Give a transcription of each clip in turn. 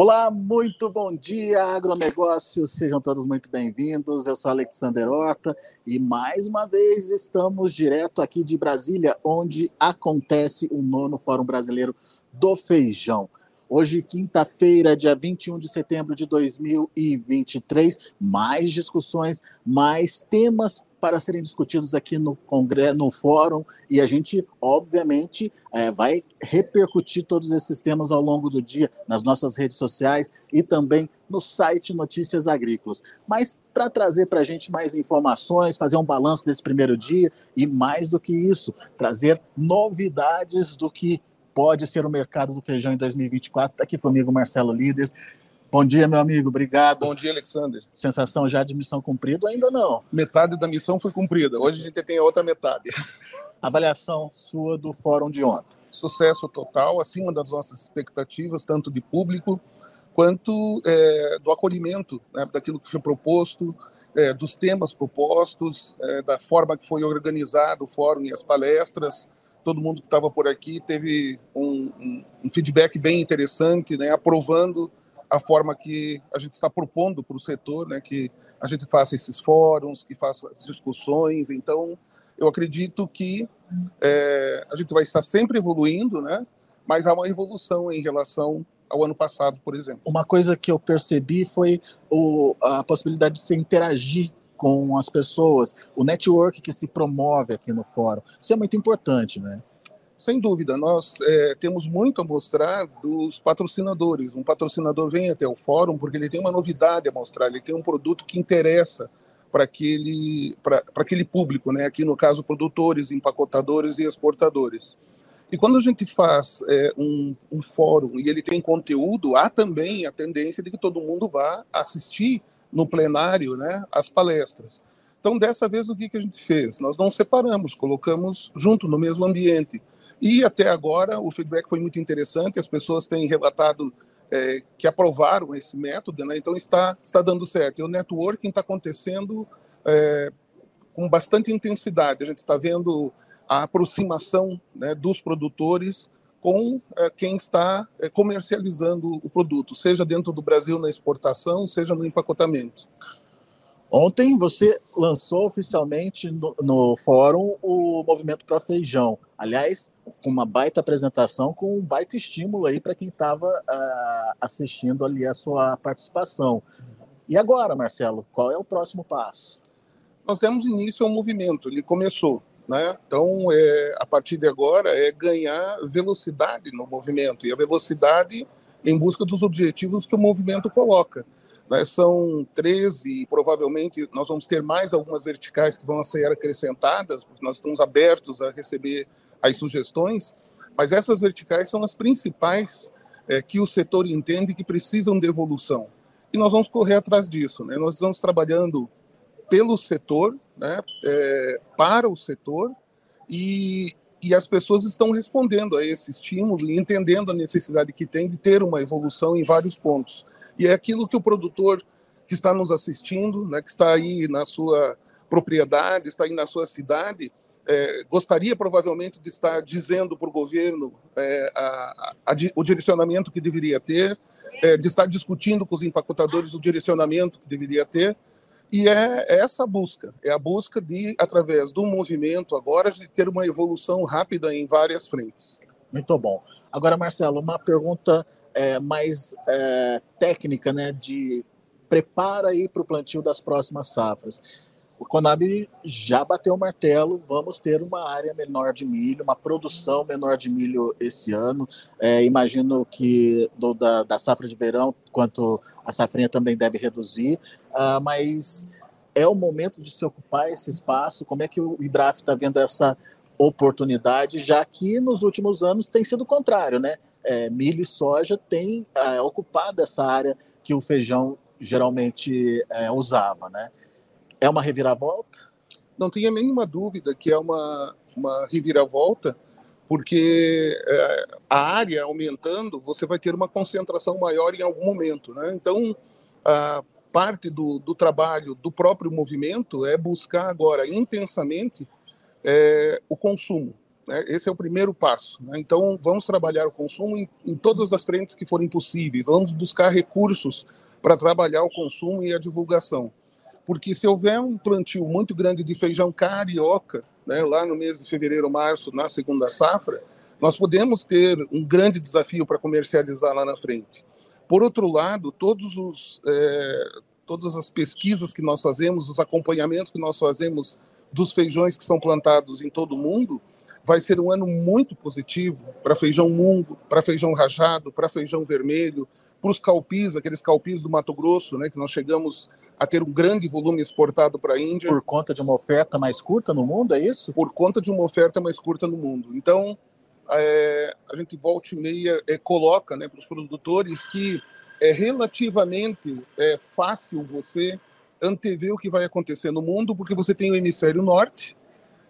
Olá, muito bom dia, agronegócio, sejam todos muito bem-vindos. Eu sou Alexander Horta e mais uma vez estamos direto aqui de Brasília, onde acontece o nono Fórum Brasileiro do Feijão. Hoje, quinta-feira, dia 21 de setembro de 2023, mais discussões, mais temas para serem discutidos aqui no congresso, no fórum, e a gente, obviamente, é, vai repercutir todos esses temas ao longo do dia nas nossas redes sociais e também no site Notícias Agrícolas. Mas para trazer para a gente mais informações, fazer um balanço desse primeiro dia e mais do que isso, trazer novidades do que pode ser o mercado do feijão em 2024. Está aqui comigo Marcelo Líderes. Bom dia, meu amigo, obrigado. Bom dia, Alexander. Sensação já de missão cumprida ainda não? Metade da missão foi cumprida, hoje a gente tem a outra metade. Avaliação sua do fórum de ontem. Sucesso total, acima das nossas expectativas, tanto de público quanto é, do acolhimento né, daquilo que foi proposto, é, dos temas propostos, é, da forma que foi organizado o fórum e as palestras. Todo mundo que estava por aqui teve um, um, um feedback bem interessante, né, aprovando a forma que a gente está propondo para o setor, né, que a gente faça esses fóruns, que faça as discussões. Então, eu acredito que é, a gente vai estar sempre evoluindo, né, mas há uma evolução em relação ao ano passado, por exemplo. Uma coisa que eu percebi foi o, a possibilidade de se interagir com as pessoas, o network que se promove aqui no fórum. Isso é muito importante, né? Sem dúvida, nós é, temos muito a mostrar dos patrocinadores. Um patrocinador vem até o fórum porque ele tem uma novidade a mostrar, ele tem um produto que interessa para aquele, aquele público, né? aqui no caso, produtores, empacotadores e exportadores. E quando a gente faz é, um, um fórum e ele tem conteúdo, há também a tendência de que todo mundo vá assistir no plenário né, as palestras. Então, dessa vez, o que, que a gente fez? Nós não separamos, colocamos junto no mesmo ambiente. E até agora o feedback foi muito interessante, as pessoas têm relatado é, que aprovaram esse método, né? então está, está dando certo. E o networking está acontecendo é, com bastante intensidade. A gente está vendo a aproximação né, dos produtores com é, quem está é, comercializando o produto, seja dentro do Brasil na exportação, seja no empacotamento. Ontem você lançou oficialmente no, no fórum o Movimento Pro Feijão. Aliás, com uma baita apresentação, com um baita estímulo aí para quem estava uh, ah, assistindo ali a sua participação. E agora, Marcelo, qual é o próximo passo? Nós demos início ao movimento, ele começou. Né? Então, é, a partir de agora, é ganhar velocidade no movimento, e a velocidade em busca dos objetivos que o movimento coloca. Né? São 13 e provavelmente nós vamos ter mais algumas verticais que vão ser acrescentadas, porque nós estamos abertos a receber as sugestões, mas essas verticais são as principais é, que o setor entende que precisam de evolução. E nós vamos correr atrás disso. Né? Nós estamos trabalhando pelo setor, né? É, para o setor, e, e as pessoas estão respondendo a esse estímulo e entendendo a necessidade que tem de ter uma evolução em vários pontos. E é aquilo que o produtor que está nos assistindo, né, que está aí na sua propriedade, está aí na sua cidade, é, gostaria provavelmente de estar dizendo para o governo é, a, a, o direcionamento que deveria ter, é, de estar discutindo com os empacotadores o direcionamento que deveria ter, e é, é essa busca, é a busca de, através do movimento agora, de ter uma evolução rápida em várias frentes. Muito bom. Agora, Marcelo, uma pergunta é, mais é, técnica, né, de prepara aí para o plantio das próximas safras. O Conab já bateu o martelo, vamos ter uma área menor de milho, uma produção menor de milho esse ano. É, imagino que do, da, da, safra de verão, quanto a safrinha também deve reduzir, uh, mas é o momento de se ocupar esse espaço. Como é que o IBRAF está vendo essa oportunidade, já que nos últimos anos tem sido o contrário, né? É, milho e soja têm é, ocupado essa área que o feijão geralmente é, usava, né? É uma reviravolta? Não tenha nenhuma dúvida que é uma, uma reviravolta, porque é, a área aumentando, você vai ter uma concentração maior em algum momento, né? Então, a parte do, do trabalho do próprio movimento é buscar agora intensamente é, o consumo? Esse é o primeiro passo. Né? Então, vamos trabalhar o consumo em, em todas as frentes que forem possíveis. Vamos buscar recursos para trabalhar o consumo e a divulgação. Porque se houver um plantio muito grande de feijão carioca, né, lá no mês de fevereiro, março, na segunda safra, nós podemos ter um grande desafio para comercializar lá na frente. Por outro lado, todos os, é, todas as pesquisas que nós fazemos, os acompanhamentos que nós fazemos dos feijões que são plantados em todo o mundo, vai ser um ano muito positivo para feijão mungo, para feijão rajado, para feijão vermelho, para os calpis, aqueles calpis do Mato Grosso, né, que nós chegamos a ter um grande volume exportado para a Índia. Por conta de uma oferta mais curta no mundo, é isso? Por conta de uma oferta mais curta no mundo. Então, é, a gente volta e meia é, coloca né, para os produtores que é relativamente é, fácil você antever o que vai acontecer no mundo, porque você tem o hemisfério norte,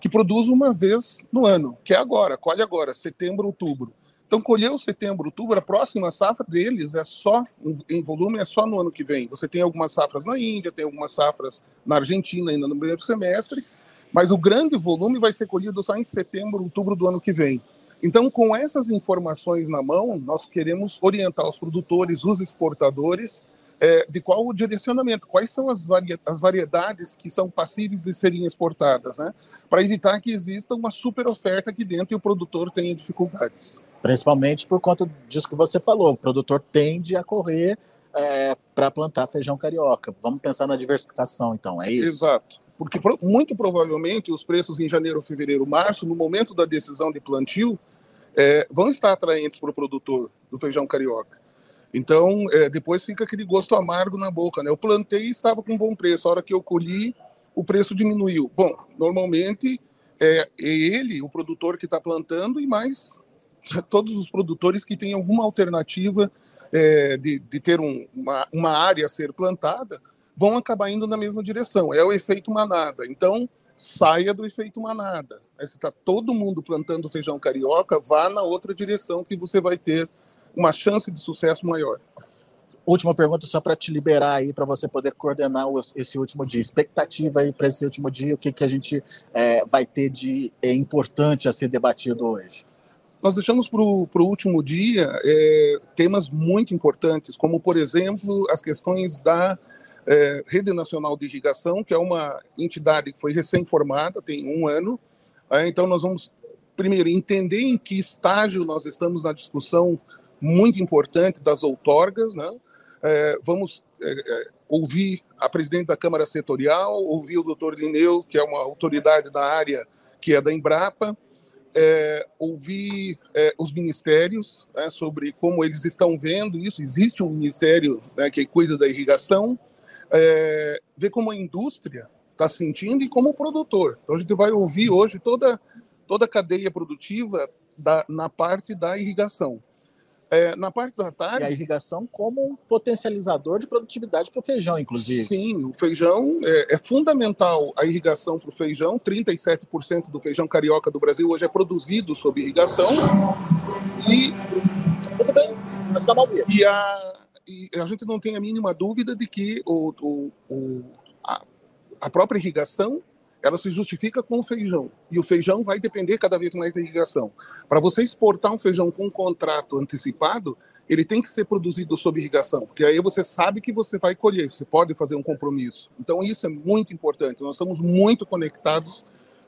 que produz uma vez no ano, que é agora, colhe agora, setembro, outubro. Então, colheu setembro, outubro, a próxima safra deles é só, em volume, é só no ano que vem. Você tem algumas safras na Índia, tem algumas safras na Argentina ainda no primeiro semestre, mas o grande volume vai ser colhido só em setembro, outubro do ano que vem. Então, com essas informações na mão, nós queremos orientar os produtores, os exportadores, é, de qual o direcionamento, quais são as, variedades que são passíveis de serem exportadas, né? Para evitar que exista uma super oferta aqui dentro e o produtor tenha dificuldades. Principalmente por conta disso que você falou, o produtor tende a correr é, para plantar feijão carioca. Vamos pensar na diversificação, então, é isso? Exato. Porque muito provavelmente os preços em janeiro, fevereiro, março, no momento da decisão de plantio, é, vão estar atraentes para o produtor do feijão carioca. Então, é, depois fica aquele gosto amargo na boca. Né? Eu plantei e estava com bom preço. A hora que eu colhi, o preço diminuiu. Bom, normalmente é, é ele, o produtor que está plantando, e mais todos os produtores que têm alguma alternativa é, de, de, ter um, uma, uma área a ser plantada, vão acabar indo na mesma direção. É o efeito manada. Então, saia do efeito manada. Se está todo mundo plantando feijão carioca, vá na outra direção que você vai ter uma chance de sucesso maior. Última pergunta só para te liberar aí, para você poder coordenar esse último dia. Expectativa aí para esse último dia, o que, que a gente é, vai ter de é, importante a ser debatido hoje? Nós deixamos para o último dia é, temas muito importantes, como, por exemplo, as questões da é, Rede Nacional de Irrigação, que é uma entidade que foi recém-formada, tem um ano. É, então, nós vamos, primeiro, entender em que estágio nós estamos na discussão muito importante das outorgas, né? É, vamos é, é, ouvir a presidente da Câmara Setorial, ouvir o doutor Lineu, que é uma autoridade da área que é da Embrapa, é, ouvir é, os ministérios né, sobre como eles estão vendo isso. Existe um ministério né, que cuida da irrigação, é, ver como a indústria está sentindo e como o produtor. Então a gente vai ouvir hoje toda, toda a cadeia produtiva da, na parte da irrigação. É, na parte da tarde. E a irrigação como um potencializador de produtividade para o feijão, inclusive. Sim, o feijão é, é fundamental a irrigação para o feijão. 37% do feijão carioca do Brasil hoje é produzido sob irrigação. E. Tudo bem, vivo. E a, e a gente não tem a mínima dúvida de que o, o, o a, a própria irrigação ela se justifica com o feijão. E o feijão vai depender cada vez mais da irrigação. Para você exportar um feijão com um contrato antecipado, ele tem que ser produzido sob irrigação, porque aí você sabe que você vai colher, você pode fazer um compromisso. Então isso é muito importante. Nós estamos muito conectados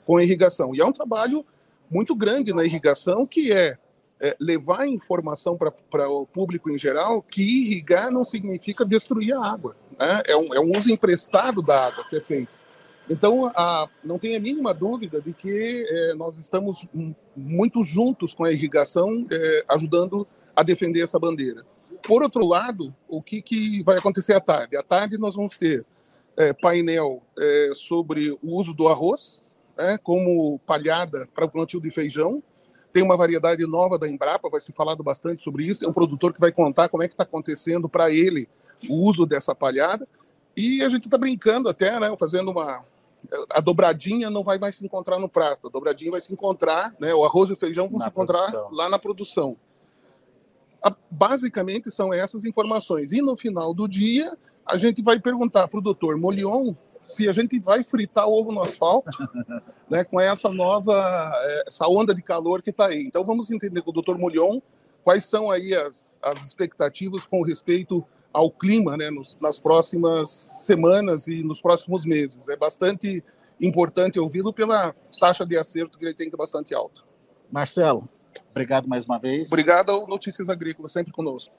com a irrigação. E é um trabalho muito grande na irrigação, que é, é levar informação para o público em geral que irrigar não significa destruir a água. Né? É, um, é um uso emprestado da água que é feito. Então, a, não tem a mínima dúvida de que é, nós estamos muito juntos com a irrigação, é, ajudando a defender essa bandeira. Por outro lado, o que, que vai acontecer à tarde? À tarde nós vamos ter é, painel é, sobre o uso do arroz né, como palhada para o plantio de feijão. Tem uma variedade nova da Embrapa, vai ser falado bastante sobre isso. Tem um produtor que vai contar como é que está acontecendo para ele o uso dessa palhada. E a gente está brincando até, né, fazendo uma, a dobradinha não vai mais se encontrar no prato, a dobradinha vai se encontrar, né, o arroz e o feijão vão na se encontrar produção. lá na produção. A, basicamente são essas informações. E no final do dia, a gente vai perguntar para o doutor Molion se a gente vai fritar ovo no asfalto, né, com essa nova, é, essa onda de calor que está aí. Então vamos entender com o Dr. Mulhon quais são aí as, as expectativas com respeito ao clima, né, nos, nas próximas semanas e nos próximos meses. É bastante importante ouvi-lo pela taxa de acerto que ele tem que é bastante alta. Marcelo, obrigado mais uma vez. Obrigado ao Notícias Agrícolas, sempre conosco.